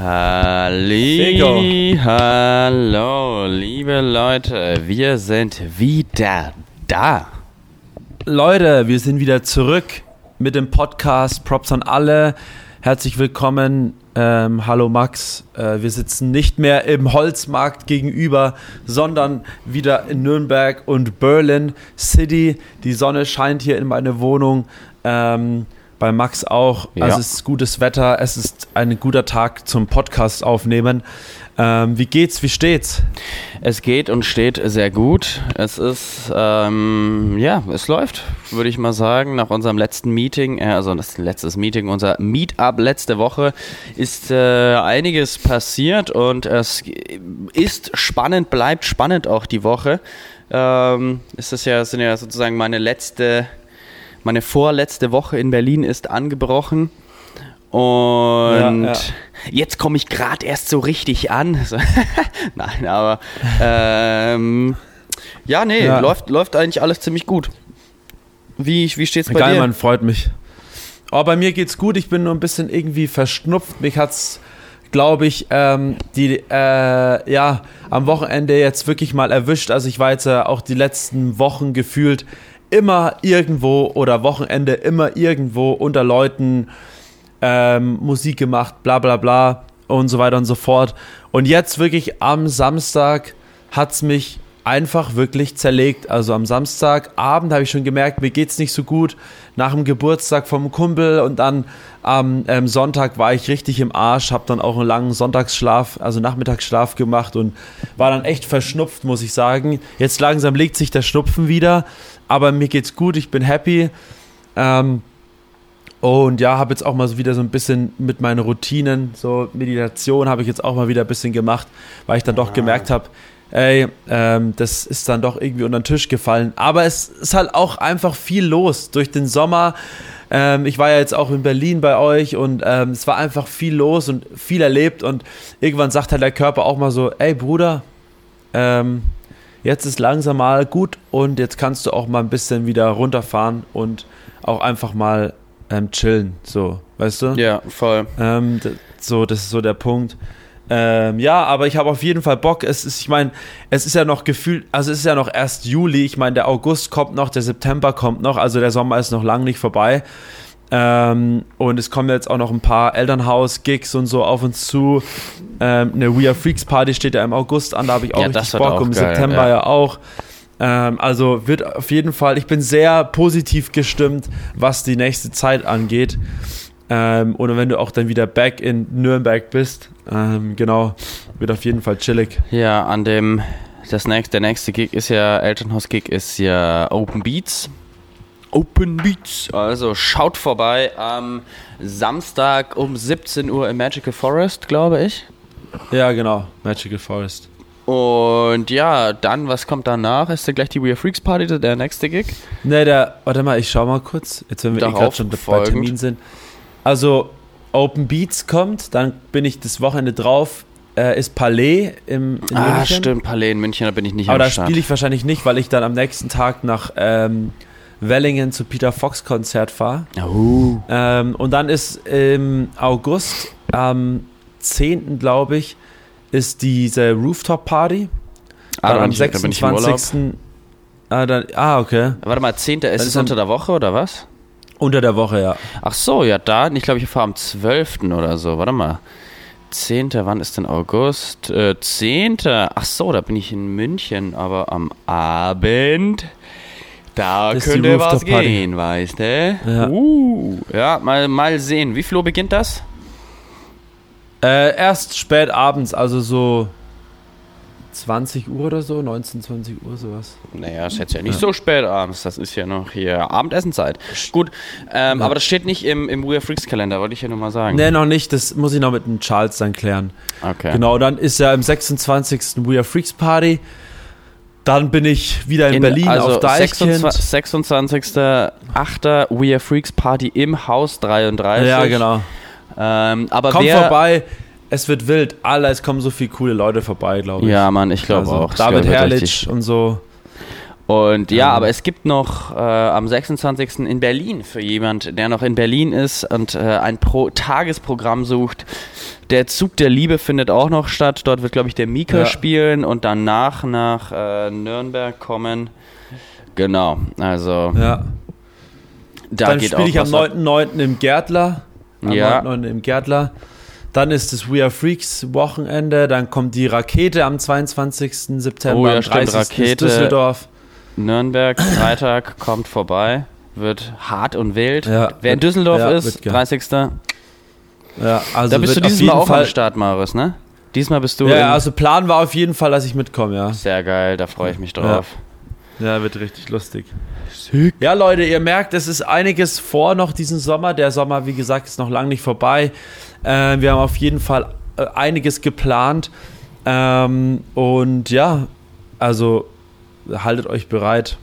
Halli, hallo, liebe Leute, wir sind wieder da. Leute, wir sind wieder zurück mit dem Podcast. Props an alle. Herzlich willkommen. Ähm, hallo Max. Äh, wir sitzen nicht mehr im Holzmarkt gegenüber, sondern wieder in Nürnberg und Berlin City. Die Sonne scheint hier in meine Wohnung. Ähm, bei Max auch. Ja. Also es ist gutes Wetter. Es ist ein guter Tag zum Podcast aufnehmen. Ähm, wie geht's? Wie steht's? Es geht und steht sehr gut. Es ist, ähm, ja, es läuft, würde ich mal sagen. Nach unserem letzten Meeting, äh, also das letztes Meeting, unser Meetup letzte Woche, ist äh, einiges passiert und es ist spannend, bleibt spannend auch die Woche. Ähm, es ist ja, sind ja sozusagen meine letzte, meine vorletzte Woche in Berlin ist angebrochen. Und Ja, ja. jetzt komme ich gerade erst so richtig an. Nein, aber ähm, ja, nee, Ja. läuft, läuft eigentlich alles ziemlich gut. Wie, wie steht's bei Geil, dir? Mann, freut mich. Oh, bei mir geht's gut. Ich bin nur ein bisschen irgendwie verschnupft. Mich hat's, glaube ich, ähm, die, äh, ja, am Wochenende jetzt wirklich mal erwischt. Also ich war jetzt äh, auch die letzten Wochen gefühlt immer irgendwo oder Wochenende immer irgendwo unter Leuten ähm, Musik gemacht, bla bla bla und so weiter und so fort. Und jetzt wirklich am Samstag hat's mich einfach wirklich zerlegt. Also am Samstagabend habe ich schon gemerkt, mir geht's nicht so gut. Nach dem Geburtstag vom Kumpel und dann am ähm, Sonntag war ich richtig im Arsch, habe dann auch einen langen Sonntagsschlaf, also Nachmittagsschlaf gemacht und war dann echt verschnupft, muss ich sagen. Jetzt langsam legt sich der Schnupfen wieder, aber mir geht's gut, ich bin happy. Ähm, und ja, habe jetzt auch mal so wieder so ein bisschen mit meinen Routinen, so Meditation habe ich jetzt auch mal wieder ein bisschen gemacht, weil ich dann doch gemerkt habe, ey, ähm, das ist dann doch irgendwie unter den Tisch gefallen. Aber es ist halt auch einfach viel los durch den Sommer. Ähm, ich war ja jetzt auch in Berlin bei euch und ähm, es war einfach viel los und viel erlebt und irgendwann sagt halt der Körper auch mal so, ey Bruder, ähm, jetzt ist langsam mal gut und jetzt kannst du auch mal ein bisschen wieder runterfahren und auch einfach mal ähm, chillen, so, weißt du? ja, voll. Ähm, so, das ist so der Punkt. Ähm, ja, aber ich habe auf jeden Fall Bock. Es ist, ich meine, es ist ja noch gefühlt, also es ist ja noch erst Juli. Ich meine, der August kommt noch, der September kommt noch, also der Sommer ist noch lang nicht vorbei. Ähm, und es kommen jetzt auch noch ein paar Elternhaus-Gigs und so auf uns zu. Ähm, eine We Are Freaks Party steht ja im August an, da habe ich auch Ja, richtig Bock. auch und im geil, September ja. ja auch. Ähm, also wird auf jeden Fall, ich bin sehr positiv gestimmt, was die nächste Zeit angeht. Ähm, und wenn du auch dann wieder back in Nürnberg bist, ähm, genau, wird auf jeden Fall chillig. Ja, an dem, das nächste, der nächste Gig ist ja, Elternhaus-Gig ist ja Open Beats. Open Beats. Also schaut vorbei am Samstag um 17 Uhr im Magical Forest, glaube ich. Ja, genau, Magical Forest. Und ja, dann, was kommt danach? Ist dann gleich die We Are Freaks Party, der nächste Gig? Ne, der, warte mal, ich schau mal kurz, jetzt wenn wir eh gerade schon bei. Termin sind. Also, Open Beats kommt, dann bin ich das Wochenende drauf, äh, ist Palais im, in ah, München. stimmt, Palais in München, da bin ich nicht Aber da spiele ich wahrscheinlich nicht, weil ich dann am nächsten Tag nach ähm, Wellingen zu Peter Fox Konzert fahre. Oh. Ähm, und dann ist im August, am 10. glaube ich, ist diese Rooftop Party. Ah, Dann da am bin ich, da bin ich im Urlaub. 26. Ah, dann, ah, okay. Warte mal, 10. Ist ist es unter der Woche oder was? Unter der Woche, ja. Ach so, ja, da. Ich glaube, ich fahre am 12. oder so. Warte mal. 10. Wann ist denn August? Äh, 10. Ach so, da bin ich in München, aber am Abend. Da könnte was gehen, weißt du? Ja. Uh, ja, mal, mal sehen. Wie viel Uhr beginnt das? Äh, erst spät abends, also so 20 Uhr oder so, 19, 20 Uhr, sowas. Naja, ist jetzt ja nicht so spät abends. Das ist ja noch hier Abendessenzeit. Gut, ähm, Ja. aber das steht nicht im, im We Are Freaks Kalender, wollte ich ja nur mal sagen. Nee, noch nicht, das muss ich noch mit dem Charles dann klären. Okay. Genau, dann ist ja am 26. We Are Freaks Party. Dann bin ich wieder in, In- Berlin also auf Deichkind. 26. 26.08. We Are Freaks Party im Haus 33. Ja, genau. Ähm, aber Komm wer, vorbei, es wird wild. Alle, es kommen so viele coole Leute vorbei, glaube ich. Ja, Mann, ich glaube Also, auch. David Herrlich und so. Und ja, aber es gibt noch äh, am 26. in Berlin für jemand, der noch in Berlin ist und äh, ein Pro Tagesprogramm sucht. Der Zug der Liebe findet auch noch statt. Dort wird, glaube ich, der Mika Ja. spielen und danach nach äh, Nürnberg kommen. Genau, also Ja. da Dann spiele ich am was ab. 9.9. im Gärtler. Am Ja. 9.9. im Gärtler. Dann ist das We Are Freaks Wochenende. Dann kommt die Rakete am 22. September. Oh ja, am stimmt, 30. ist Rakete. Düsseldorf. Nürnberg, Freitag, kommt vorbei. Wird hart und wild. Ja, Wer in Düsseldorf ja, ist, wird geil. 30. Ja, also da bist du dieses Mal auch Fall, am Start, Marius, ne? Diesmal bist du. Ja, also Plan war auf jeden Fall, dass ich mitkomme, ja. sehr geil, da freue ich mich drauf. Ja, wird richtig lustig. Ja, Leute, ihr merkt, es ist einiges vor noch diesen Sommer. Der Sommer, wie gesagt, ist noch lange nicht vorbei. Äh, wir haben auf jeden Fall äh, einiges geplant. Ähm, und ja, also haltet euch bereit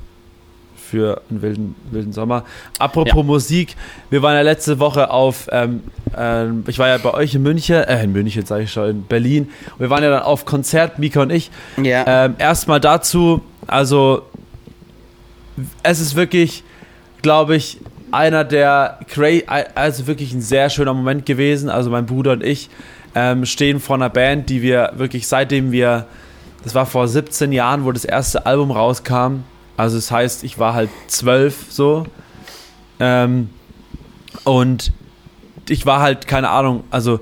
für einen wilden, wilden Sommer. Apropos Ja. Musik, wir waren ja letzte Woche auf, ähm, ähm, ich war ja bei euch in München, äh, in München sage ich schon, in Berlin. Und wir waren ja dann auf Konzert, Mika und ich. Ja. Ähm, erstmal dazu, also es ist wirklich, glaube ich, einer der also wirklich ein sehr schöner Moment gewesen. Also mein Bruder und ich ähm, stehen vor einer Band, die wir wirklich seitdem wir, das war vor 17 Jahren, wo das erste Album rauskam. Also das heißt, ich war halt zwölf so. Ähm, und ich war halt, keine Ahnung, also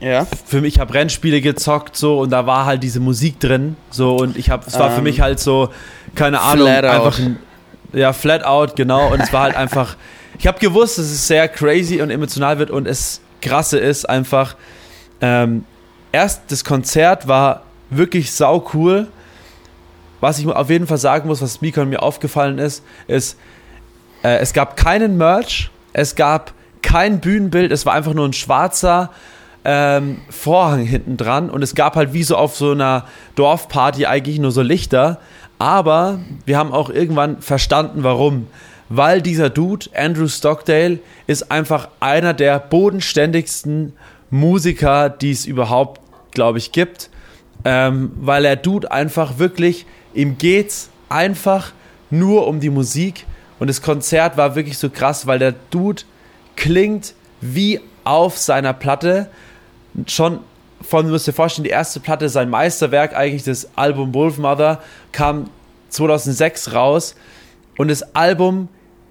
ja. für mich, ich habe Rennspiele gezockt so und da war halt diese Musik drin so und ich habe, es war für Ähm, mich halt so, keine Ahnung, Flat einfach out. ein, ja, flat out, genau und es war halt einfach, ich habe gewusst, dass es sehr crazy und emotional wird und es krasse ist einfach, ähm, erst das Konzert war wirklich sau cool, was ich auf jeden Fall sagen muss, was und mir aufgefallen ist, ist, äh, es gab keinen Merch, es gab kein Bühnenbild, es war einfach nur ein schwarzer ähm, Vorhang hinten dran und es gab halt wie so auf so einer Dorfparty eigentlich nur so Lichter, aber wir haben auch irgendwann verstanden, warum. Weil dieser Dude, Andrew Stockdale, ist einfach einer der bodenständigsten Musiker, die es überhaupt, glaube ich, gibt. Ähm, weil der Dude einfach wirklich, ihm geht's einfach nur um die Musik. Und das Konzert war wirklich so krass, weil der Dude klingt wie auf seiner Platte. Schon von, du musst dir vorstellen, die erste Platte, sein Meisterwerk, eigentlich das Album Wolfmother, kam 2006 raus. Und das Album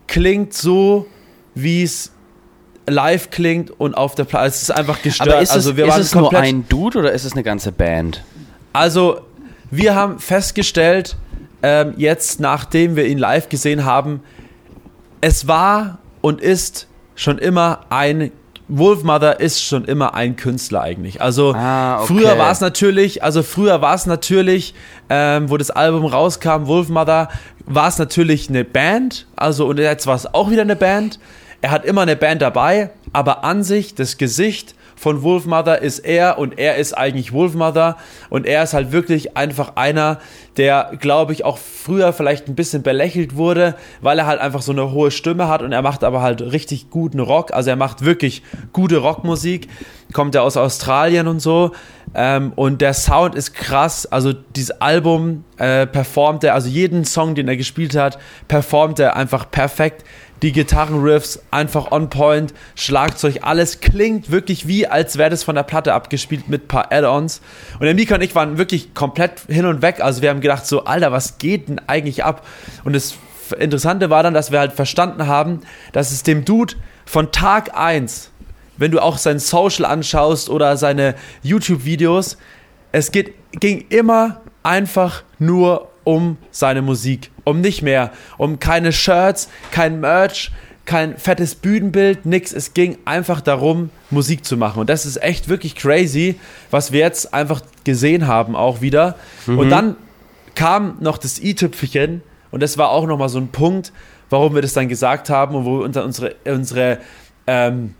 klingt so, wie es live klingt und auf der Platte. Es ist einfach gestört. Aber ist es, also wir ist waren es nur ein Dude oder ist es eine ganze Band? Also, wir haben festgestellt, ähm, jetzt nachdem wir ihn live gesehen haben, es war und ist schon immer ein Wolfmother ist schon immer ein Künstler eigentlich. Also Ah, okay. früher war es natürlich, also früher war es natürlich, ähm, wo das Album rauskam, Wolfmother, war es natürlich eine Band. Also und jetzt war es auch wieder eine Band. Er hat immer eine Band dabei, aber an sich das Gesicht von Wolfmother ist er und er ist eigentlich Wolfmother. Und er ist halt wirklich einfach einer, der, glaube ich, auch früher vielleicht ein bisschen belächelt wurde, weil er halt einfach so eine hohe Stimme hat. Und er macht aber halt richtig guten Rock, also er macht wirklich gute Rockmusik, kommt er aus Australien und so ähm, und der Sound ist krass, also dieses Album äh, performt er, also jeden Song, den er gespielt hat, performt er einfach perfekt die Gitarrenriffs einfach on point, Schlagzeug, alles klingt wirklich wie, als wäre das von der Platte abgespielt mit ein paar Add-ons. Und der Mika und ich waren wirklich komplett hin und weg. Also wir haben gedacht so, Alter, was geht denn eigentlich ab? Und das Interessante war dann, dass wir halt verstanden haben, dass es dem Dude von Tag 1, wenn du auch sein Social anschaust oder seine YouTube-Videos, es geht, ging immer einfach nur um seine Musik, um nicht mehr, um keine Shirts, kein Merch, kein fettes Bühnenbild, nix. Es ging einfach darum, Musik zu machen. Und das ist echt wirklich crazy, was wir jetzt einfach gesehen haben auch wieder. Und dann kam noch das i-Tüpfelchen und das war auch nochmal so ein Punkt, warum wir das dann gesagt haben und wo unter unsere, unsere ähm,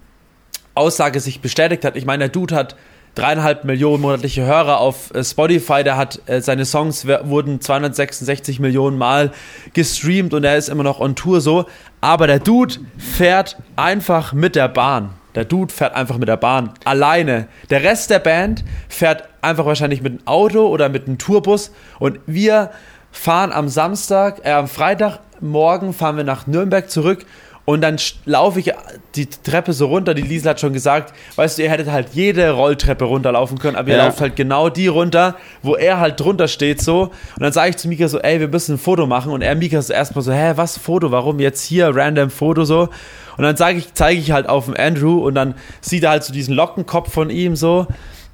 Aussage sich bestätigt hat. Ich meine, der Dude hat dreieinhalb Millionen monatliche Hörer auf äh, Spotify, der hat äh, seine Songs wurden 266 Millionen Mal gestreamt und er ist immer noch on Tour so. Aber der Dude fährt einfach mit der Bahn. Der Dude fährt einfach mit der Bahn alleine. Der Rest der Band fährt einfach wahrscheinlich mit einem Auto oder mit einem Tourbus und wir fahren am Samstag, äh, am Freitagmorgen fahren wir nach Nürnberg zurück und dann laufe ich die Treppe so runter. Die Liesel hat schon gesagt, weißt du, ihr hättet halt jede Rolltreppe runterlaufen können, aber ihr Ja. lauft halt genau die runter, wo er halt drunter steht so. Und dann sage ich zu Mika so, ey, wir müssen ein Foto machen. Und er Mika so erstmal so, hä, was Foto? Warum jetzt hier random Foto so? Und dann zeige ich, zeige ich halt auf den Andrew und dann sieht er halt so diesen Lockenkopf von ihm so.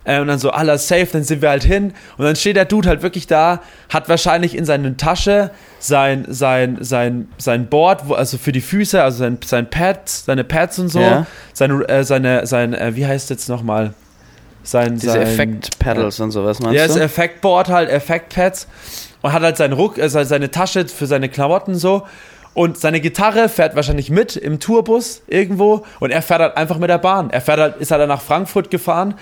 Äh, und dann so, alles safe, dann sind wir halt hin. Und dann steht der Dude halt wirklich da, hat wahrscheinlich in seiner Tasche sein, sein, sein, sein Board, wo, also für die Füße, also sein, sein Pads, seine Pads und so. Ja. Seine, äh, seine, sein, äh, wie heißt jetzt nochmal? Sein, Diese sein, Effekt-Pedals und sowas, meinst ja, du? das Effektboard halt, Effektpads. Und hat halt seinen Ruck, äh, seine Tasche für seine Klamotten so. Und seine Gitarre fährt wahrscheinlich mit im Tourbus irgendwo. Und er fährt halt einfach mit der Bahn. Er fährt halt, ist halt dann nach Frankfurt gefahren,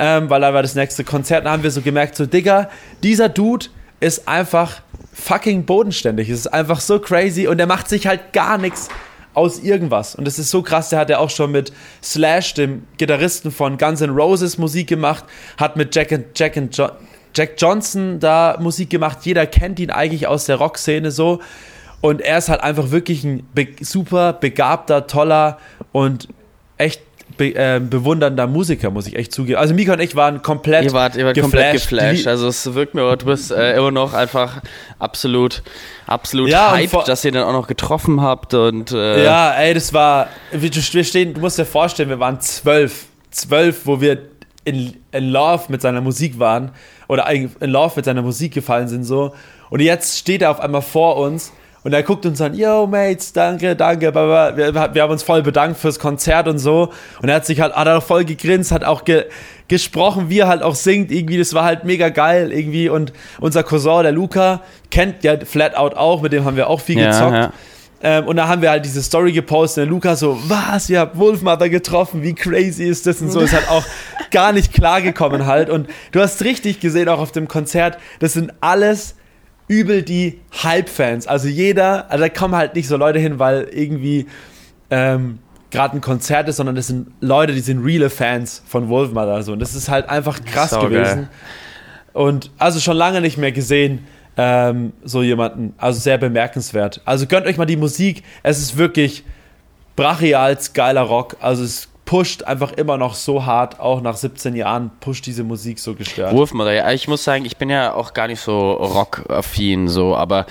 ähm, weil da war das nächste Konzert. Da haben wir so gemerkt, so, Digga, dieser Dude ist einfach fucking bodenständig. Es ist einfach so crazy. Und er macht sich halt gar nichts aus irgendwas. Und das ist so krass, der hat ja auch schon mit Slash, dem Gitarristen von Guns N' Roses, Musik gemacht, hat mit Jack, and, Jack, and jo Jack Johnson da Musik gemacht. Jeder kennt ihn eigentlich aus der Rockszene so. Und er ist halt einfach wirklich ein be super begabter, toller und echt be äh, bewundernder Musiker, muss ich echt zugeben. Also Mika und ich waren komplett Ihr wart, ihr wart komplett geflasht. Also es wirkt mir, du bist äh, immer noch einfach absolut, absolut Ja, hyped, dass ihr dann auch noch getroffen habt und äh, Ja, ey, das war. Wir, stehen, du musst dir vorstellen, wir waren zwölf. Zwölf, wo wir in, in Love mit seiner Musik waren. Oder eigentlich in Love mit seiner Musik gefallen sind so. Und jetzt steht er auf einmal vor uns und er guckt uns an, yo, Mates, danke, danke. bla. Wir, wir haben uns voll bedankt fürs Konzert und so. Und er hat sich halt, hat er voll gegrinst, hat auch ge, gesprochen, wie er halt auch singt. Irgendwie, das war halt mega geil irgendwie. Und unser Cousin, der Luca, kennt ja Flat Out auch, mit dem haben wir auch viel Ja, gezockt. ja. Ähm, und da haben wir halt diese Story gepostet. Und Luca so, was, ihr habt Wolfmother getroffen, wie crazy ist das? Und so ist halt auch gar nicht klargekommen halt. Und du hast richtig gesehen, auch auf dem Konzert, das sind alles übel die Hype-Fans. Also jeder, also da kommen halt nicht so Leute hin, weil irgendwie ähm, gerade ein Konzert ist, sondern das sind Leute, die sind reale Fans von Wolfmother. So. Und das ist halt einfach krass Saugeil. gewesen. Und also schon lange nicht mehr gesehen, ähm, so jemanden. Also sehr bemerkenswert. Also gönnt euch mal die Musik. Es ist wirklich brachials geiler Rock. Also es pusht einfach immer noch so hart, auch nach 17 Jahren pusht diese Musik so gestört. Ja, ich muss sagen, ich bin ja auch gar nicht so rockaffin, so, aber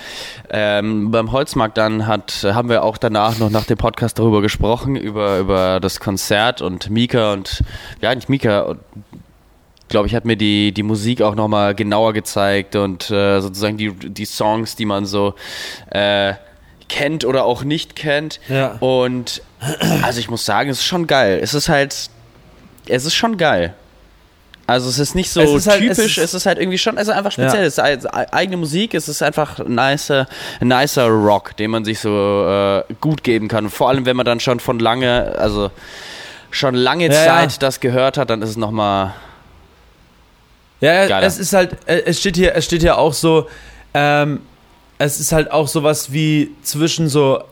ähm, beim Holzmarkt dann hat, haben wir auch danach noch nach dem Podcast darüber gesprochen, über, über das Konzert und Mika und, ja, nicht Mika, glaube ich, hat mir die, die Musik auch nochmal genauer gezeigt und äh, sozusagen die, die Songs, die man so äh, kennt oder auch nicht kennt. Ja. Und also ich muss sagen, es ist schon geil. Es ist halt, es ist schon geil. Also es ist nicht so Es ist halt- es typisch, ist- es ist, halt irgendwie schon, also einfach speziell. Ja. Es ist halt eigene Musik, es ist einfach nicer, nicer Rock, den man sich so äh, gut geben kann. Und vor allem, wenn man dann schon von lange, also schon lange Ja, Zeit ja. das gehört hat, dann ist es nochmal. Ja, ja, Geiler. es ist halt, äh, es steht hier, es steht hier auch so, ähm, es ist halt auch sowas wie zwischen so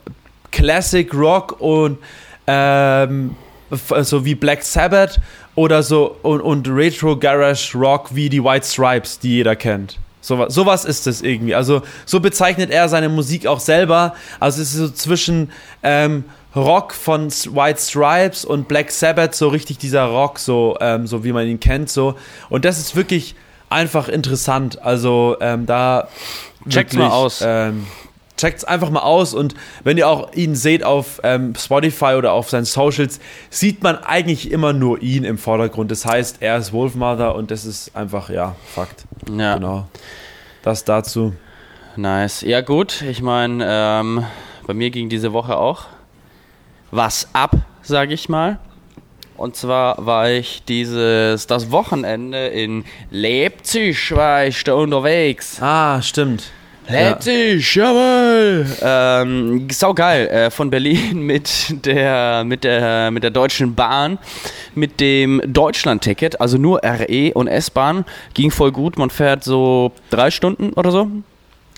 Classic Rock und ähm, f- so wie Black Sabbath oder so und, und Retro Garage Rock wie die White Stripes, die jeder kennt. Sowas, sowas ist es irgendwie. Also so bezeichnet er seine Musik auch selber. Also es ist so zwischen ähm, Rock von White Stripes und Black Sabbath so richtig dieser Rock, so, ähm, so wie man ihn kennt. So. Und das ist wirklich einfach interessant. Also ähm, da Checkt's wirklich, mal aus. Ähm, checkt's einfach mal aus und wenn ihr auch ihn seht auf ähm, Spotify oder auf seinen Socials, sieht man eigentlich immer nur ihn im Vordergrund. Das heißt, er ist Wolfmother und das ist einfach, ja, Fakt. Ja, Genau. Das dazu. nice. Ja, gut, ich meine, ähm, bei mir ging diese Woche auch was ab, sage ich mal. Und zwar war ich dieses, das Wochenende in Leipzig, war ich da unterwegs. Ah, stimmt. Leipzig, jawohl! Ähm, sau geil. Äh, von Berlin mit der, mit, der, mit der Deutschen Bahn, mit dem Deutschland-Ticket, also nur RE und S-Bahn. Ging voll gut. Man fährt so drei Stunden oder so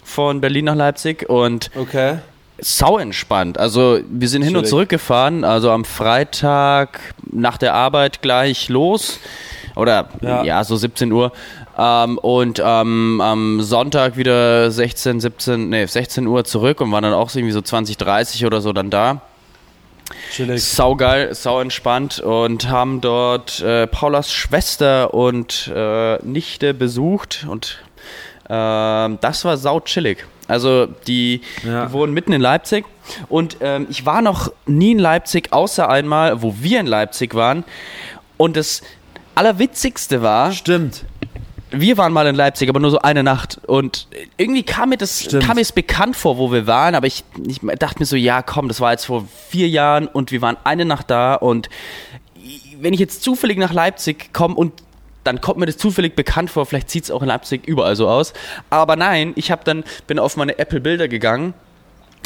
von Berlin nach Leipzig und Okay. Sau entspannt. Also wir sind hin und zurück gefahren. Also am Freitag nach der Arbeit gleich los. Oder ja, ja so 17 Uhr. Ähm, und ähm, am Sonntag wieder 16, 17, nee, 16 Uhr zurück und waren dann auch irgendwie so 20, 30 oder so dann da. Chillig. Saugeil, sau entspannt und haben dort äh, Paulas Schwester und äh, Nichte besucht und äh, das war sau chillig. Also die, ja. die wohnen mitten in Leipzig und ähm, ich war noch nie in Leipzig, außer einmal, wo wir in Leipzig waren. Und das Allerwitzigste war. Stimmt. Wir waren mal in Leipzig, aber nur so eine Nacht. Und irgendwie kam mir das kam mir es bekannt vor, wo wir waren. Aber ich, ich dachte mir so, ja, komm, das war jetzt vor vier Jahren und wir waren eine Nacht da. Und wenn ich jetzt zufällig nach Leipzig komme und dann kommt mir das zufällig bekannt vor, vielleicht sieht es auch in Leipzig überall so aus. Aber nein, ich habe dann bin auf meine Apple Bilder gegangen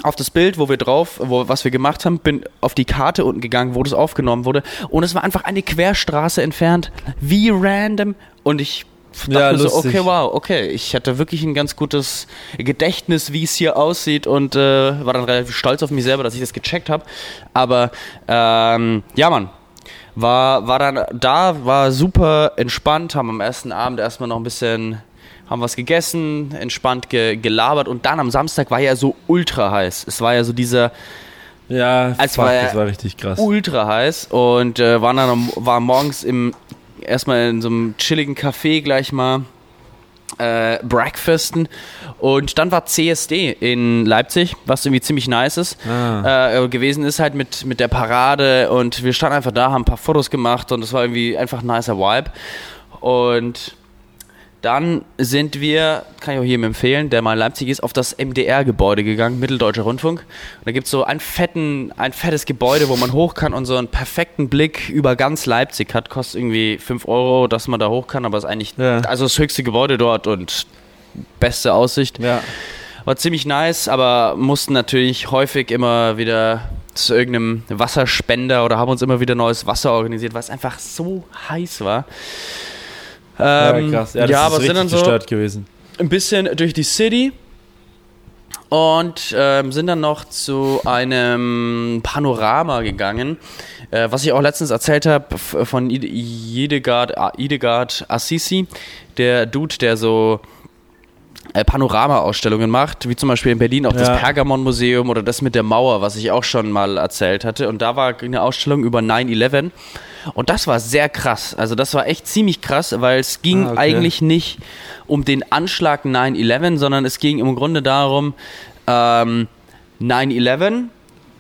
auf das Bild, wo wir drauf, wo, was wir gemacht haben, bin auf die Karte unten gegangen, wo das aufgenommen wurde. Und es war einfach eine Querstraße entfernt. Wie random. Und ich dachte ja, so, okay, wow, okay. Ich hatte wirklich ein ganz gutes Gedächtnis, wie es hier aussieht und äh, war dann relativ stolz auf mich selber, dass ich das gecheckt habe. Aber ähm, ja, Mann. War, war dann da, war super entspannt, haben am ersten Abend erstmal noch ein bisschen haben was gegessen, entspannt ge gelabert und dann am Samstag war ja so ultra heiß. Es war ja so dieser. Ja, als fuck, war das war richtig krass. Ultra heiß und äh, waren dann war morgens im erstmal in so einem chilligen Café gleich mal äh, Breakfasten. Und dann war CSD in Leipzig, was irgendwie ziemlich nice ist. Ah. äh, gewesen ist halt mit mit der Parade und wir standen einfach da, haben ein paar Fotos gemacht und es war irgendwie einfach ein nicer Vibe. Und dann sind wir, kann ich auch jedem empfehlen, der mal in Leipzig ist, auf das MDR-Gebäude gegangen, Mitteldeutscher Rundfunk. Und da gibt es so ein, fetten, ein fettes Gebäude, wo man hoch kann und so einen perfekten Blick über ganz Leipzig hat. Kostet irgendwie 5 Euro, dass man da hoch kann, aber ist eigentlich ja. also das höchste Gebäude dort und beste Aussicht. Ja. War ziemlich nice, aber mussten natürlich häufig immer wieder zu irgendeinem Wasserspender oder haben uns immer wieder neues Wasser organisiert, weil es einfach so heiß war. Ähm, ja, krass. Ja, das ja, ist aber sind dann so gewesen. ein bisschen durch die City und ähm, sind dann noch zu einem Panorama gegangen, äh, was ich auch letztens erzählt habe von Idegard, Idegard Assisi, der Dude, der so äh, Panorama-Ausstellungen macht, wie zum Beispiel in Berlin auch ja. das Pergamon-Museum oder das mit der Mauer, was ich auch schon mal erzählt hatte. Und da war eine Ausstellung über 9-11 und das war sehr krass. Also das war echt ziemlich krass, weil es ging ah, okay. eigentlich nicht um den Anschlag 9-11, sondern es ging im Grunde darum, ähm, 9-11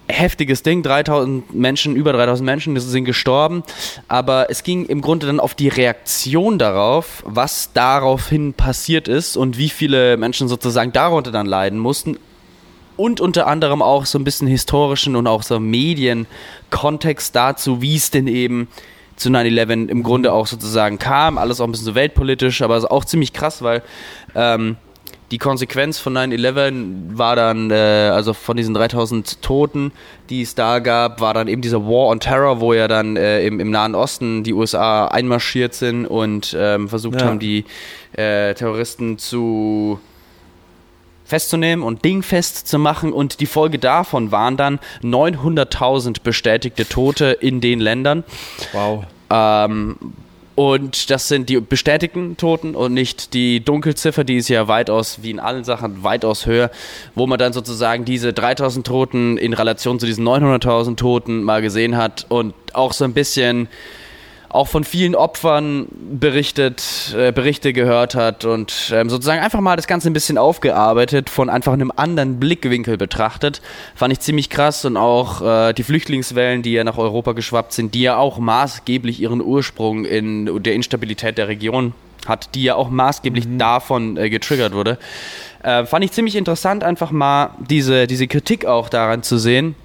heftiges Ding, 3000 Menschen, über 3000 Menschen sind gestorben, aber es ging im Grunde dann auf die Reaktion darauf, was daraufhin passiert ist und wie viele Menschen sozusagen darunter dann leiden mussten und unter anderem auch so ein bisschen historischen und auch so Medienkontext dazu, wie es denn eben zu 9-11 im Grunde auch sozusagen kam. Alles auch ein bisschen so weltpolitisch, aber auch ziemlich krass, weil ähm, die Konsequenz von 9-11 war dann, äh, also von diesen 3000 Toten, die es da gab, war dann eben dieser War on Terror, wo ja dann äh, im, im, Nahen Osten die USA einmarschiert sind und ähm, versucht ja. haben, die äh, Terroristen zu festzunehmen und dingfest zu machen. Und die Folge davon waren dann 900.000 bestätigte Tote in den Ländern. Wow. Ähm, und das sind die bestätigten Toten und nicht die Dunkelziffer, die ist ja weitaus, wie in allen Sachen, weitaus höher, wo man dann sozusagen diese 3000 Toten in Relation zu diesen 900.000 Toten mal gesehen hat und auch so ein bisschen auch von vielen Opfern berichtet, äh, Berichte gehört hat und ähm, sozusagen einfach mal das Ganze ein bisschen aufgearbeitet, von einfach einem anderen Blickwinkel betrachtet. Fand ich ziemlich krass und auch äh, die Flüchtlingswellen, die ja nach Europa geschwappt sind, die ja auch maßgeblich ihren Ursprung in der Instabilität der Region hat, die ja auch maßgeblich mhm. davon äh, getriggert wurde. Äh, fand ich ziemlich interessant, einfach mal diese, diese Kritik auch daran zu sehen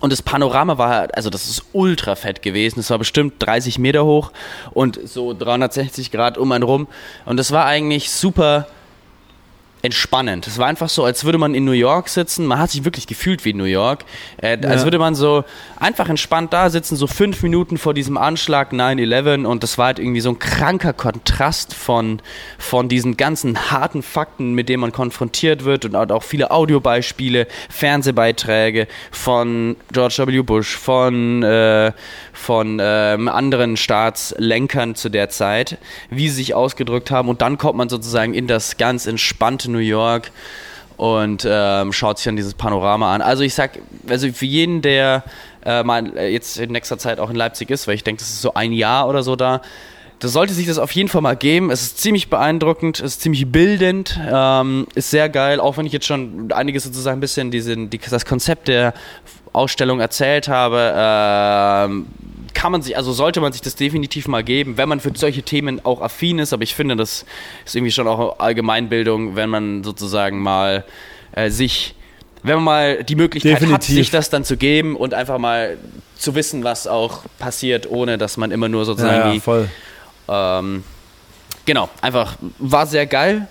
und das Panorama war, also das ist ultra fett gewesen. Es war bestimmt 30 Meter hoch und so 360 Grad um einen rum. Und das war eigentlich super entspannend. Es war einfach so, als würde man in New York sitzen. Man hat sich wirklich gefühlt wie in New York. Äh, ja. Als würde man so einfach entspannt da sitzen, so fünf Minuten vor diesem Anschlag 9-11 und das war halt irgendwie so ein kranker Kontrast von, von diesen ganzen harten Fakten, mit denen man konfrontiert wird und auch viele Audiobeispiele, Fernsehbeiträge von George W. Bush, von, äh, von ähm, anderen Staatslenkern zu der Zeit, wie sie sich ausgedrückt haben und dann kommt man sozusagen in das ganz entspannte New York und ähm, schaut sich dann dieses Panorama an. Also ich sag, also für jeden, der äh, mal äh, jetzt in nächster Zeit auch in Leipzig ist, weil ich denke, das ist so ein Jahr oder so da, da sollte sich das auf jeden Fall mal geben. Es ist ziemlich beeindruckend, es ist ziemlich bildend, ähm, ist sehr geil, auch wenn ich jetzt schon einiges sozusagen ein bisschen diesen, die, das Konzept der Ausstellung erzählt habe. Ähm, kann man sich, also sollte man sich das definitiv mal geben, wenn man für solche Themen auch affin ist. Aber ich finde, das ist irgendwie schon auch Allgemeinbildung, wenn man sozusagen mal äh, sich, wenn man mal die Möglichkeit definitiv. hat, sich das dann zu geben und einfach mal zu wissen, was auch passiert, ohne dass man immer nur sozusagen ja, ja, voll. Die, ähm, genau, einfach war sehr geil.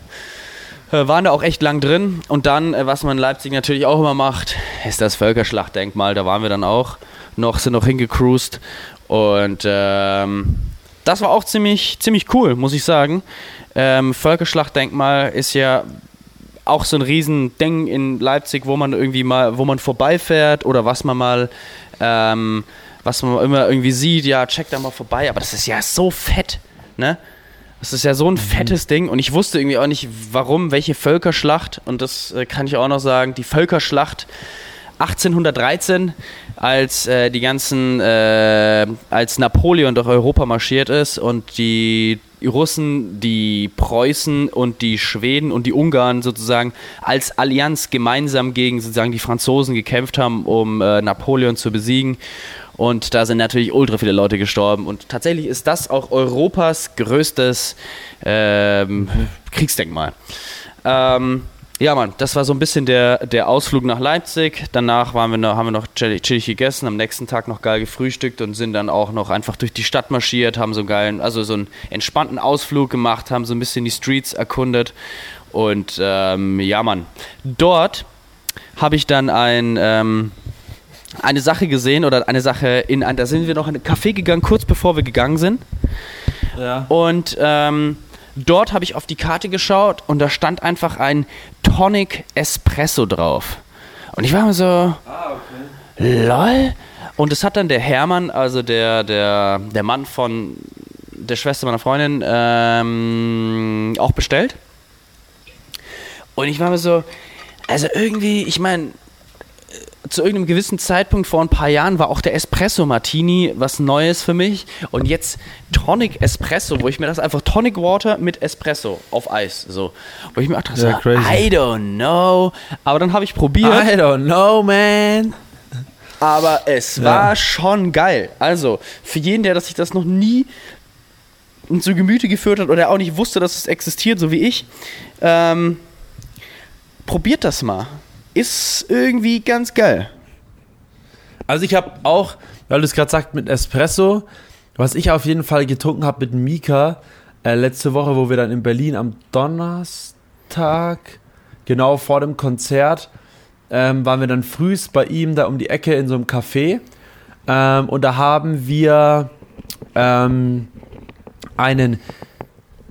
Äh, waren da auch echt lang drin. Und dann, äh, was man in Leipzig natürlich auch immer macht, ist das Völkerschlachtdenkmal. Da waren wir dann auch noch, sind noch hingecruised und ähm, das war auch ziemlich, ziemlich cool, muss ich sagen. Ähm, Völkerschlachtdenkmal ist ja auch so ein Riesending in Leipzig, wo man irgendwie mal, wo man vorbeifährt oder was man mal, ähm, was man immer irgendwie sieht, ja, check da mal vorbei, aber das ist ja so fett, ne? Das ist ja so ein mhm. fettes Ding und ich wusste irgendwie auch nicht, warum, welche Völkerschlacht und das äh, kann ich auch noch sagen, die Völkerschlacht 1813 als äh, die ganzen, äh, als Napoleon durch Europa marschiert ist und die Russen, die Preußen und die Schweden und die Ungarn sozusagen als Allianz gemeinsam gegen sozusagen die Franzosen gekämpft haben, um äh, Napoleon zu besiegen. Und da sind natürlich ultra viele Leute gestorben. Und tatsächlich ist das auch Europas größtes ähm, Kriegsdenkmal. Ähm, ja, Mann, das war so ein bisschen der, der Ausflug nach Leipzig. Danach waren wir noch, haben wir noch chillig, gegessen, am nächsten Tag noch geil gefrühstückt und sind dann auch noch einfach durch die Stadt marschiert, haben so einen geilen, also so einen entspannten Ausflug gemacht, haben so ein bisschen die Streets erkundet. Und ähm, ja, Mann, dort habe ich dann ein, ähm, eine Sache gesehen oder eine Sache in ein, da sind wir noch in ein Café gegangen, kurz bevor wir gegangen sind. Ja. Und ähm, Dort habe ich auf die Karte geschaut und da stand einfach ein Tonic Espresso drauf. Und ich war mir so, ah, okay. lol. Und das hat dann der Hermann, also der, der, der Mann von der Schwester meiner Freundin, ähm, auch bestellt. Und ich war mir so, also irgendwie, ich meine, zu irgendeinem gewissen Zeitpunkt vor ein paar Jahren war auch der Espresso Martini was Neues für mich. Und jetzt Tonic Espresso, wo ich mir das einfach Tonic Water mit Espresso auf Eis. So. Wo ich mir auch dachte, ja, I don't know. Aber dann habe ich probiert. I don't know, man. Aber es war schon geil. Also, für jeden, der sich das noch nie zu Gemüte geführt hat oder auch nicht wusste, dass es existiert, so wie ich, ähm, probiert das mal ist irgendwie ganz geil. Also ich habe auch, weil du es gerade sagst mit Espresso, was ich auf jeden Fall getrunken habe mit Mika äh, letzte Woche, wo wir dann in Berlin am Donnerstag, genau vor dem Konzert, ähm, waren wir dann frühst bei ihm da um die Ecke in so einem Café. Ähm, und da haben wir ähm, einen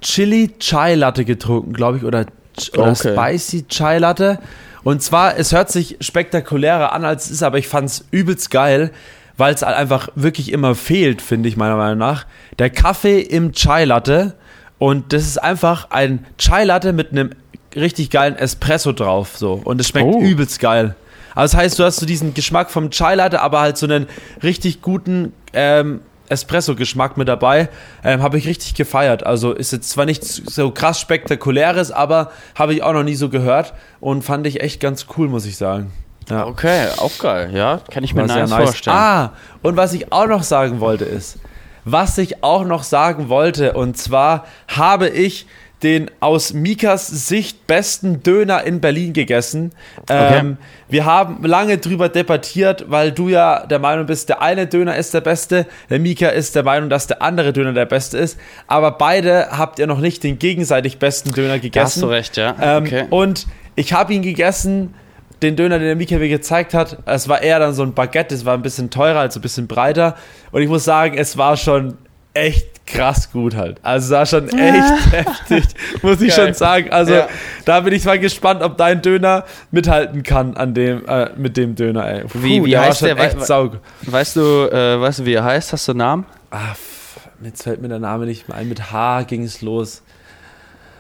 Chili Chai Latte getrunken, glaube ich, oder, oder okay. Spicy Chai Latte. Und zwar, es hört sich spektakulärer an, als es ist, aber ich fand es übelst geil, weil es halt einfach wirklich immer fehlt, finde ich meiner Meinung nach. Der Kaffee im Chai Latte und das ist einfach ein Chai Latte mit einem richtig geilen Espresso drauf, so. Und es schmeckt oh. übelst geil. Also das heißt, du hast so diesen Geschmack vom Chai Latte, aber halt so einen richtig guten ähm, Espresso-Geschmack mit dabei. Ähm, habe ich richtig gefeiert. Also ist jetzt zwar nichts so krass spektakuläres, aber habe ich auch noch nie so gehört und fand ich echt ganz cool, muss ich sagen. Ja. Okay, auch geil, ja. Kann ich mir nice, nice vorstellen. Ah, und was ich auch noch sagen wollte ist, was ich auch noch sagen wollte, und zwar habe ich den aus Mikas Sicht besten Döner in Berlin gegessen. Ähm, Wir haben lange drüber debattiert, weil du ja der Meinung bist, der eine Döner ist der beste, der Mika ist der Meinung, dass der andere Döner der beste ist. Aber beide habt ihr noch nicht den gegenseitig besten Döner gegessen. Da hast du recht, ja. Ähm, okay. Und ich habe ihn gegessen, den Döner, den der Mika mir gezeigt hat. Es war eher dann so ein Baguette, es war ein bisschen teurer, also ein bisschen breiter. Und ich muss sagen, es war schon echt krass gut halt. Also es war schon echt heftig, muss ich Geil. schon sagen. Also Ja. da bin ich mal gespannt, ob dein Döner mithalten kann an dem, äh, mit dem Döner, ey. Puh, Wie- wie der heißt war schon der? echt saug. weißt du, äh, weißt du, wie er heißt? Hast du einen Namen? Ah, f- jetzt fällt mir der Name nicht mehr ein. Mit H ging es los.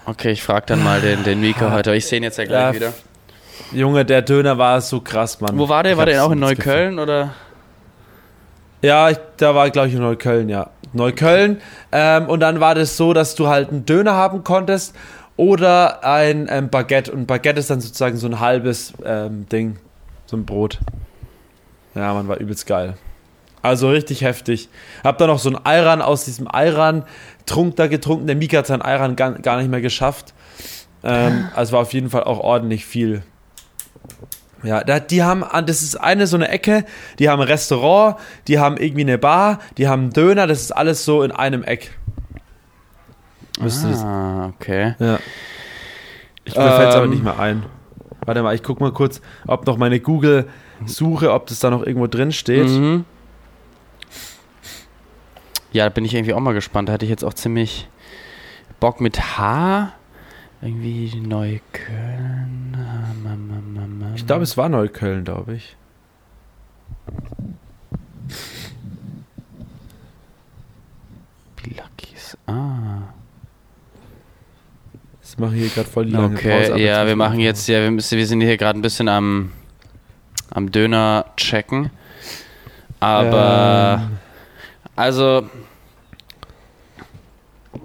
Okay, ich frage dann mal den, den Mika heute. Ich sehe ihn jetzt ja gleich Ja, wieder. Junge, der Döner war so krass, Mann. Wo war der? Ich War der auch in. Neukölln oder? Ja, ich, da war, glaube ich, in Neukölln, ja. Neukölln. Ähm, und dann war das so, dass du halt einen Döner haben konntest oder ein ähm, Baguette. Und Baguette ist dann sozusagen so ein halbes ähm, Ding. So ein Brot. Ja, man, war übelst geil. Also richtig heftig. Hab dann noch so ein Ayran aus diesem Ayran-Trunk da getrunken. Der Mika hat seinen Ayran gar, gar nicht mehr geschafft. Ähm, also war auf jeden Fall auch ordentlich viel. Ja, da, die haben, an- das ist eine so eine Ecke, die haben ein Restaurant, die haben irgendwie eine Bar, die haben einen Döner, das ist alles so in einem Eck. Müsste das. Ah, okay. Ja. Ich, mir fällt es aber Ähm. nicht mehr ein. Warte mal, ich guck mal kurz, ob noch meine Google-Suche, ob das da noch irgendwo drin steht. Mhm. Ja, da bin ich irgendwie auch mal gespannt. Da hatte ich jetzt auch ziemlich Bock mit H. Irgendwie Neukölln. Ich glaube, es war Neukölln, glaube ich. Luckies. Ah. Ich mache hier gerade voll die lange Okay, Pause. ja, wir machen jetzt, ja, wir, müssen, wir sind hier gerade ein bisschen am, am Döner checken. Aber, Ähm, also, mir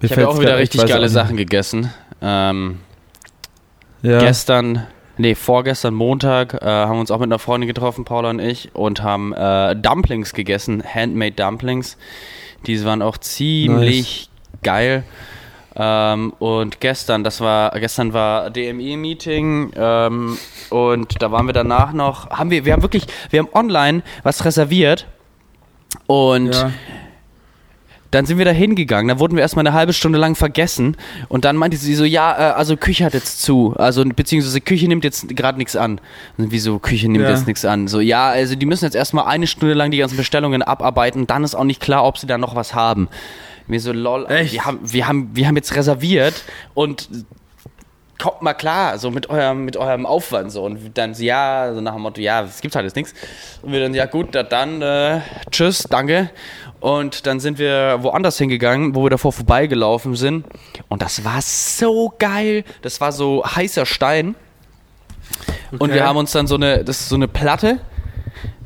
ich habe ja auch wieder richtig geile Sachen gegessen. Ähm. Ja. Gestern, nee, vorgestern Montag äh, haben wir uns auch mit einer Freundin getroffen, Paula und ich, und haben äh, Dumplings gegessen, Handmade Dumplings. Die waren auch ziemlich geil. Ähm, und gestern, das war, gestern war DMI-Meeting ähm, und da waren wir danach noch, haben wir, wir haben wirklich, wir haben online was reserviert und ja. Dann sind wir da hingegangen, da wurden wir erstmal eine halbe Stunde lang vergessen und dann meinte sie so, ja, äh, also Küche hat jetzt zu, also beziehungsweise Küche nimmt jetzt gerade nichts an. Und Wieso Küche nimmt Ja. jetzt nichts an? So, ja, also die müssen jetzt erstmal eine Stunde lang die ganzen Bestellungen abarbeiten, dann ist auch nicht klar, ob sie da noch was haben. Mir so, lol, Echt? wir haben, wir haben, wir haben jetzt reserviert und kommt mal klar, so mit eurem, mit eurem Aufwand so. Und dann sie, ja, so nach dem Motto, ja, es gibt halt jetzt nichts. Und wir dann, ja gut, dann, äh, tschüss, danke. Und dann sind wir woanders hingegangen, wo wir davor vorbeigelaufen sind. Und das war so geil. Das war so heißer Stein. Und Okay. wir haben uns dann so eine, das ist so eine Platte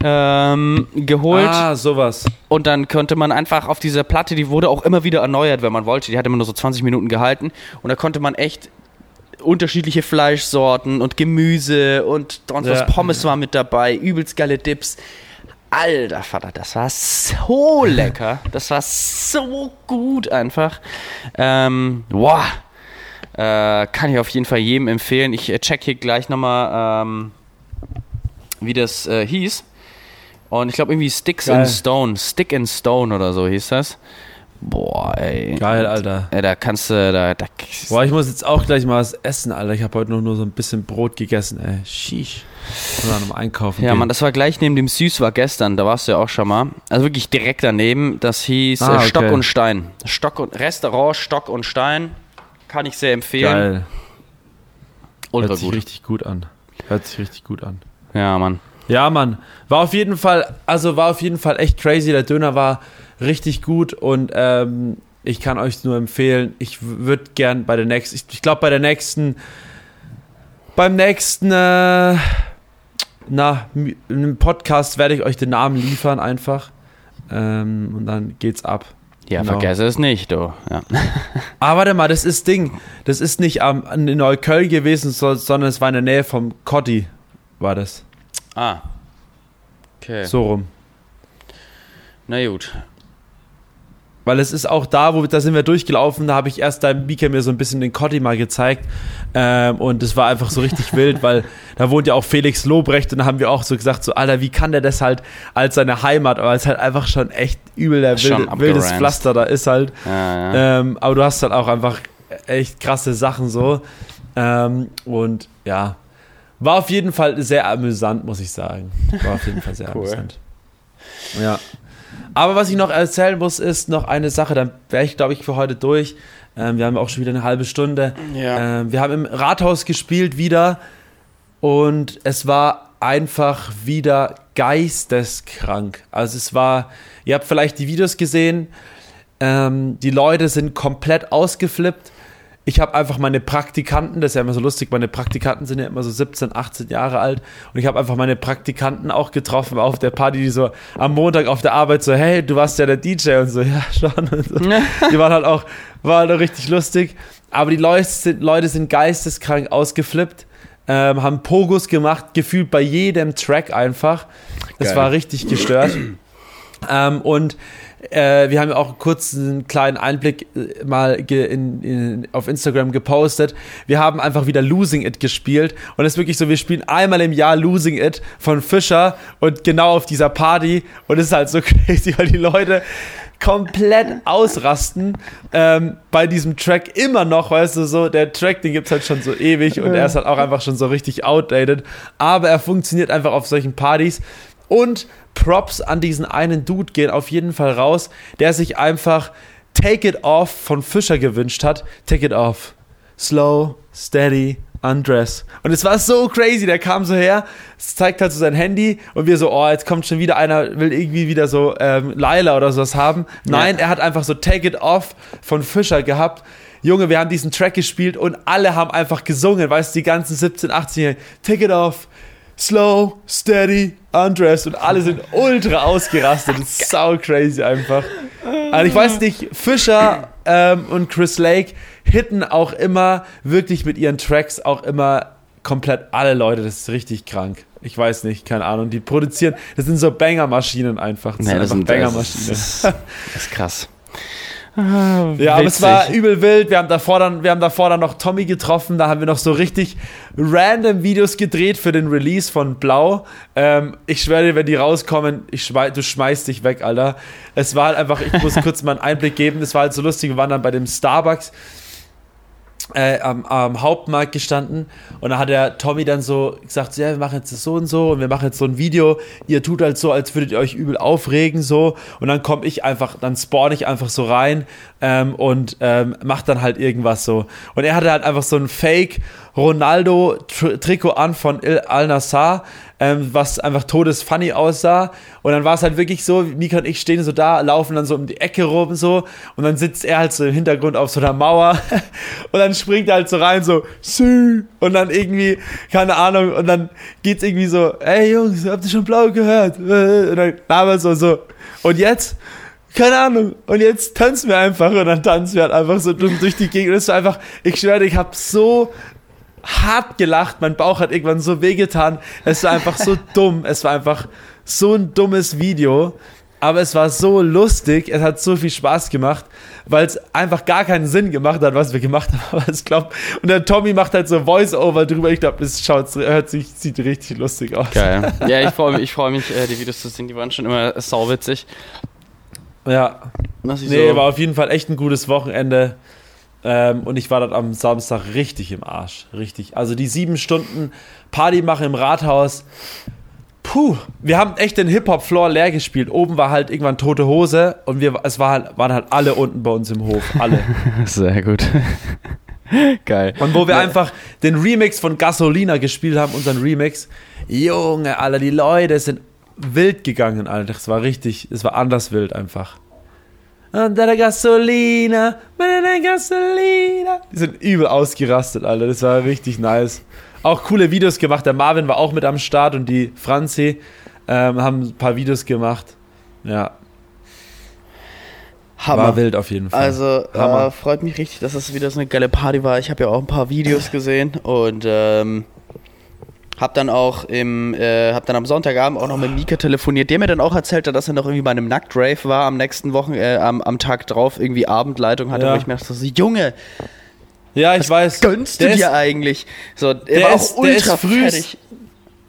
ähm, geholt. Ah, sowas. Und dann konnte man einfach auf dieser Platte, die wurde auch immer wieder erneuert, wenn man wollte. Die hat immer nur so 20 Minuten gehalten. Und da konnte man echt unterschiedliche Fleischsorten und Gemüse und sonst Ja. was Pommes war mit dabei, übelst geile Dips. Alter Vater, das war so lecker. Das war so gut einfach. Ähm, boah. Äh, kann ich auf jeden Fall jedem empfehlen. Ich äh, check hier gleich nochmal, ähm, wie das äh, hieß. Und ich glaube irgendwie Sticks Geil. and Stone. Stick and Stone oder so hieß das. Boah, ey. Geil, Alter. Ey, da kannst du, da, da Boah, ich muss jetzt auch gleich mal was essen, Alter. Ich habe heute noch nur so ein bisschen Brot gegessen, ey. Sheesh. Muss noch einkaufen Ja, gehen. Mann, das war gleich neben dem Süß war gestern, da warst du ja auch schon mal. Also wirklich direkt daneben. Das hieß Ah, äh, Stock okay. und Stein. Stock und Restaurant Stock und Stein. Kann ich sehr empfehlen. Geil. Ultra Hört sich gut. richtig gut an. Hört sich richtig gut an. Ja, Mann. Ja, Mann. War auf jeden Fall, also war auf jeden Fall echt crazy. Der Döner war richtig gut und ähm, ich kann euch nur empfehlen, ich würde gern bei der nächsten, ich, ich glaube bei der nächsten, beim nächsten, äh, na, im Podcast werde ich euch den Namen liefern einfach. Ähm, und dann geht's ab. Ja, Genau. vergesse es nicht, du. Ja. Ah, warte mal, das ist Ding. Das ist nicht am, in Neukölln gewesen, so, sondern es war in der Nähe vom Cotti, war das. Ah. Okay. So rum. Na gut. weil es ist auch da, wo da sind wir durchgelaufen, da habe ich erst deinem Mika mir so ein bisschen den Cotti mal gezeigt ähm, und es war einfach so richtig wild, weil da wohnt ja auch Felix Lobrecht und da haben wir auch so gesagt, so Alter, wie kann der das halt als seine Heimat, aber es halt einfach schon echt übel der wilde, wildes Pflaster da ist halt. Ja, ja. Ähm, aber du hast halt auch einfach echt krasse Sachen so ähm, und ja, war auf jeden Fall sehr amüsant, muss ich sagen. War auf jeden Fall sehr cool. amüsant. Ja. Aber was ich noch erzählen muss, ist noch eine Sache, dann wäre ich, glaube ich, für heute durch. Ähm, wir haben auch schon wieder eine halbe Stunde. Ja. Ähm, wir haben im Rathaus gespielt wieder und es war einfach wieder geisteskrank. Also es war, ihr habt vielleicht die Videos gesehen, ähm, die Leute sind komplett ausgeflippt ich habe einfach meine Praktikanten, das ist ja immer so lustig, meine Praktikanten sind ja immer so 17, 18 Jahre alt und ich habe einfach meine Praktikanten auch getroffen auf der Party, die so am Montag auf der Arbeit so, hey, du warst ja der DJ und so, ja, schon. So. Die waren halt auch, war halt auch richtig lustig. Aber die Leute sind, Leute sind geisteskrank ausgeflippt, ähm, haben Pogos gemacht, gefühlt bei jedem Track einfach. Das war richtig gestört. ähm, und äh, wir haben ja auch kurz einen kleinen Einblick äh, mal in, in, auf Instagram gepostet. Wir haben einfach wieder Losing It gespielt. Und es ist wirklich so, wir spielen einmal im Jahr Losing It von Fischer und genau auf dieser Party. Und es ist halt so crazy, weil die Leute komplett ausrasten ähm, bei diesem Track immer noch, weißt du, so, der Track, den gibt es halt schon so ewig und er ist halt auch einfach schon so richtig outdated, aber er funktioniert einfach auf solchen Partys und Props an diesen einen Dude gehen auf jeden Fall raus, der sich einfach Take It Off von Fischer gewünscht hat. Take It Off. Slow, steady, undress. Und es war so crazy, der kam so her, zeigt halt so sein Handy und wir so, oh, jetzt kommt schon wieder einer, will irgendwie wieder so ähm, Laila oder sowas haben. Nein, ja. er hat einfach so Take It Off von Fischer gehabt. Junge, wir haben diesen Track gespielt und alle haben einfach gesungen, weißt du, die ganzen 17, 18 Take It Off, slow, steady, undressed und alle sind ultra ausgerastet. Das ist sau crazy einfach. Also ich weiß nicht, Fischer ähm, und Chris Lake hitten auch immer wirklich mit ihren Tracks auch immer komplett alle Leute. Das ist richtig krank. Ich weiß nicht, keine Ahnung. Die produzieren, das sind so Banger-Maschinen einfach. Das nee, sind einfach Banger-Maschinen. Das, das, ist krass. Ah, ja, aber es war übel wild. Wir haben, davor dann, wir haben davor dann noch Tommy getroffen. Da haben wir noch so richtig random Videos gedreht für den Release von Blau. Ähm, ich schwöre dir, wenn die rauskommen, ich schmei du schmeißt dich weg, Alter. Es war halt einfach, ich muss kurz mal einen Einblick geben. Es war halt so lustig. Wir waren dann bei dem Starbucks äh, am, am, Hauptmarkt gestanden und da hat der Tommy dann so gesagt, ja, wir machen jetzt das so und so und wir machen jetzt so ein Video. Ihr tut halt so, als würdet ihr euch übel aufregen so und dann komme ich einfach, dann spawn ich einfach so rein ähm, und ähm, mach dann halt irgendwas so. Und er hatte halt einfach so ein Fake Ronaldo-Trikot an von Al Nassar ähm, was einfach todesfunny aussah. Und dann war es halt wirklich so, Mika und ich stehen so da, laufen dann so um die Ecke rum so und dann sitzt er halt so im Hintergrund auf so einer Mauer und dann springt er halt so rein so, Sü! und dann irgendwie, keine Ahnung, und dann geht's irgendwie so, ey Jungs, habt ihr schon blau gehört? Und dann aber so, so, und jetzt? Keine Ahnung. Und jetzt tanzen wir einfach und dann tanzen wir halt einfach so dumm durch die Gegend. Und es ist einfach, ich schwöre, ich habe so hart gelacht, mein Bauch hat irgendwann so wehgetan. Es war einfach so dumm. Es war einfach so ein dummes Video. Aber es war so lustig, es hat so viel Spaß gemacht, weil es einfach gar keinen Sinn gemacht hat, was wir gemacht haben. Aber ich glaube, und der Tommy macht halt so Voice-Over drüber. Ich glaube, das schaut, hört sich, sieht richtig lustig aus. Geil. Ja, ich freue mich, ich freu mich äh, die Videos zu sehen. Die waren schon immer sauwitzig. Ja. nee, so war auf jeden Fall echt ein gutes Wochenende. Ähm, und ich war dort am Samstag richtig im Arsch. Richtig. Also die sieben Stunden Party machen im Rathaus. Puh, wir haben echt den Hip-Hop-Floor leer gespielt. Oben war halt irgendwann tote Hose und wir, es war halt, waren halt alle unten bei uns im Hof. Alle. Sehr gut. Geil. Und wo wir ja. einfach den Remix von Gasolina gespielt haben, unseren Remix. Junge, Alter, die Leute sind wild gegangen, Alter. Das war richtig, es war anders wild einfach. Unter der Gasolina, der Gasolina. Die sind übel ausgerastet, Alter. Das war richtig nice. Auch coole Videos gemacht. Der Marvin war auch mit am Start und die Franzi ähm, haben ein paar Videos gemacht. Ja. Hammer. War wild auf jeden Fall. Also äh, freut mich richtig, dass es wieder so eine geile Party war. Ich habe ja auch ein paar Videos gesehen und ähm, Hab dann auch im, äh, hab dann am Sonntagabend auch noch mit Mika telefoniert, der mir dann auch erzählt hat, dass er noch irgendwie bei einem Nacktrave war am nächsten Wochen, äh, am, am Tag drauf irgendwie Abendleitung hatte, Ja. wo ich mir dachte, so, Junge, Ja, ich weiß. gönnst du Der dir ist- eigentlich? So, er der war ist- auch der ist ultra fertig.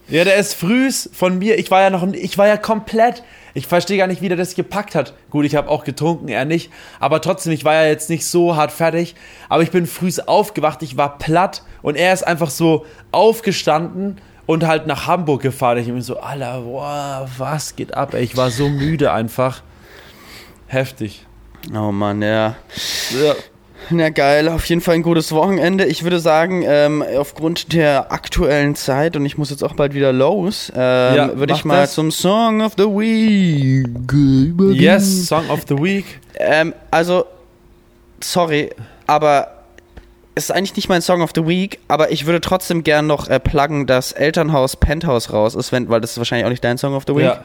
Ja, der ist frühs von mir. Ich war ja noch, ich war ja komplett. Ich verstehe gar nicht, wie der das gepackt hat. Gut, ich habe auch getrunken, er nicht. Aber trotzdem, ich war ja jetzt nicht so hart fertig. Aber ich bin frühs aufgewacht, ich war platt und er ist einfach so aufgestanden und halt nach Hamburg gefahren. Ich bin so, Alter, boah, was geht ab? Ey, ich war so müde einfach. Heftig. Oh Mann, ja. Ja. Na geil, auf jeden Fall ein gutes Wochenende. Ich würde sagen, ähm, aufgrund der aktuellen Zeit und ich muss jetzt auch bald wieder los, ähm, Ja, würde ich mal das. zum Song of the Week. Yes, Song of the Week. Ähm, also, sorry, aber es ist eigentlich nicht mein Song of the Week, aber ich würde trotzdem gern noch äh, pluggen, dass Elternhaus Penthouse raus ist, wenn, weil das ist wahrscheinlich auch nicht dein Song of the Week. Ja.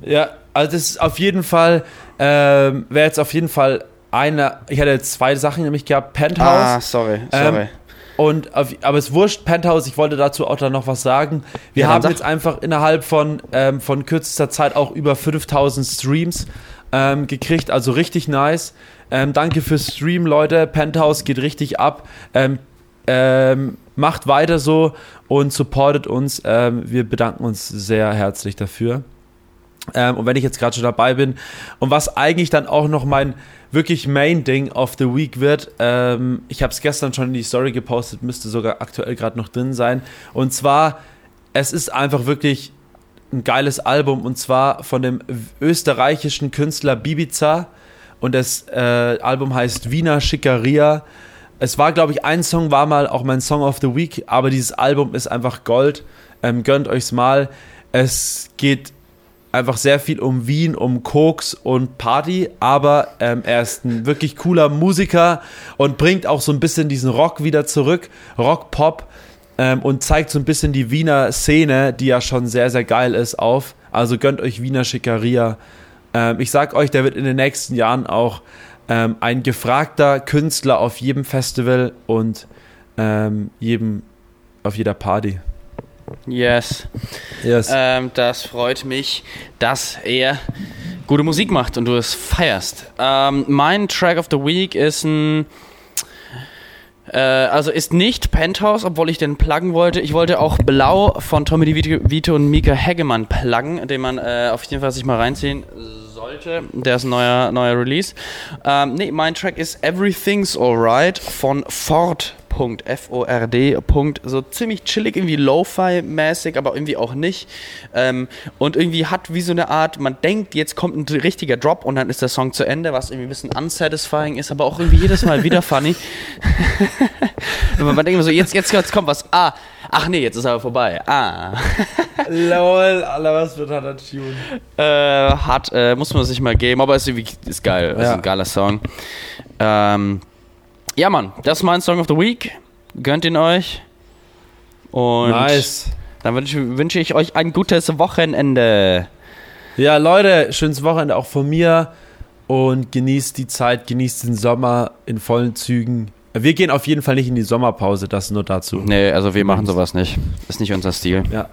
Ja, also das ist auf jeden Fall, ähm, wäre jetzt auf jeden Fall eine, ich hatte zwei Sachen nämlich gehabt, Penthouse. Ah, sorry, sorry. Ähm, und aber es wurscht, Penthouse, ich wollte dazu auch dann noch was sagen. Wir Ja, haben sag. jetzt einfach innerhalb von, ähm, von kürzester Zeit auch über 5000 Streams ähm, gekriegt, also richtig nice. Ähm, danke fürs Stream, Leute. Penthouse geht richtig ab. Ähm, ähm, macht weiter so und supportet uns. Ähm, wir bedanken uns sehr herzlich dafür. Ähm, und wenn ich jetzt gerade schon dabei bin und was eigentlich dann auch noch mein wirklich Main-Ding of the Week wird, ähm, ich habe es gestern schon in die Story gepostet, müsste sogar aktuell gerade noch drin sein. Und zwar, es ist einfach wirklich ein geiles Album und zwar von dem österreichischen Künstler Bibiza und das äh, Album heißt Wiener Schickeria. Es war, glaube ich, ein Song war mal auch mein Song of the Week, aber dieses Album ist einfach Gold. Ähm, gönnt euch's mal. Es geht einfach sehr viel um Wien, um Koks und Party, aber ähm, er ist ein wirklich cooler Musiker und bringt auch so ein bisschen diesen Rock wieder zurück, Rock-Pop ähm, und zeigt so ein bisschen die Wiener Szene, die ja schon sehr, sehr geil ist, auf. Also gönnt euch Wiener Schickeria. Ähm, ich sag euch, der wird in den nächsten Jahren auch ähm, ein gefragter Künstler auf jedem Festival und ähm, jedem, auf jeder Party. Yes. Yes. Ähm, das freut mich, dass er gute Musik macht und du es feierst. Ähm, mein Track of the Week ist ein. Äh, also ist nicht Penthouse, obwohl ich den pluggen wollte. Ich wollte auch Blau von Tommy DeVito Vito und Mika Hegemann pluggen, den man äh, auf jeden Fall sich mal reinziehen sollte. Der ist ein neuer, neuer Release. Ähm, nee, mein Track ist Everything's Alright von Ford. F-O-R-D. So ziemlich chillig, irgendwie Lo-Fi-mäßig, aber irgendwie auch nicht. Ähm, und irgendwie hat wie so eine Art, man denkt, jetzt kommt ein richtiger Drop und dann ist der Song zu Ende, was irgendwie ein bisschen unsatisfying ist, aber auch irgendwie jedes Mal wieder funny. man denkt immer so, jetzt, jetzt, jetzt kommt was. Ah, ach nee, jetzt ist aber vorbei. Ah. Lol, Alter, was wird der Tune? äh, hat, äh, muss man sich mal geben, aber ist irgendwie ist geil. Ist Ja. ein geiler Song. Ähm, ja, Mann, das ist mein Song of the Week. Gönnt ihn euch. Und Nice. dann wünsche wünsche ich euch ein gutes Wochenende. Ja, Leute, schönes Wochenende auch von mir und genießt die Zeit, genießt den Sommer in vollen Zügen. Wir gehen auf jeden Fall nicht in die Sommerpause, das nur dazu. Nee, also wir machen sowas nicht. Ist nicht unser Stil. Ja.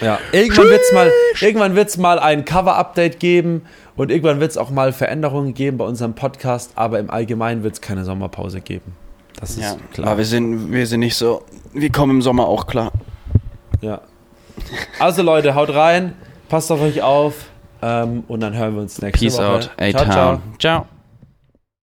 Ja, irgendwann wird's mal, irgendwann wird's mal ein Cover-Update geben und irgendwann wird's auch mal Veränderungen geben bei unserem Podcast, aber im Allgemeinen wird's keine Sommerpause geben. Das ist Ja, klar. Aber wir sind, wir sind nicht so. Wir kommen im Sommer auch klar. Ja. Also Leute, haut rein, passt auf euch auf ähm, und dann hören wir uns nächste Peace Woche. out, ciao, ciao. A-Town. Ciao.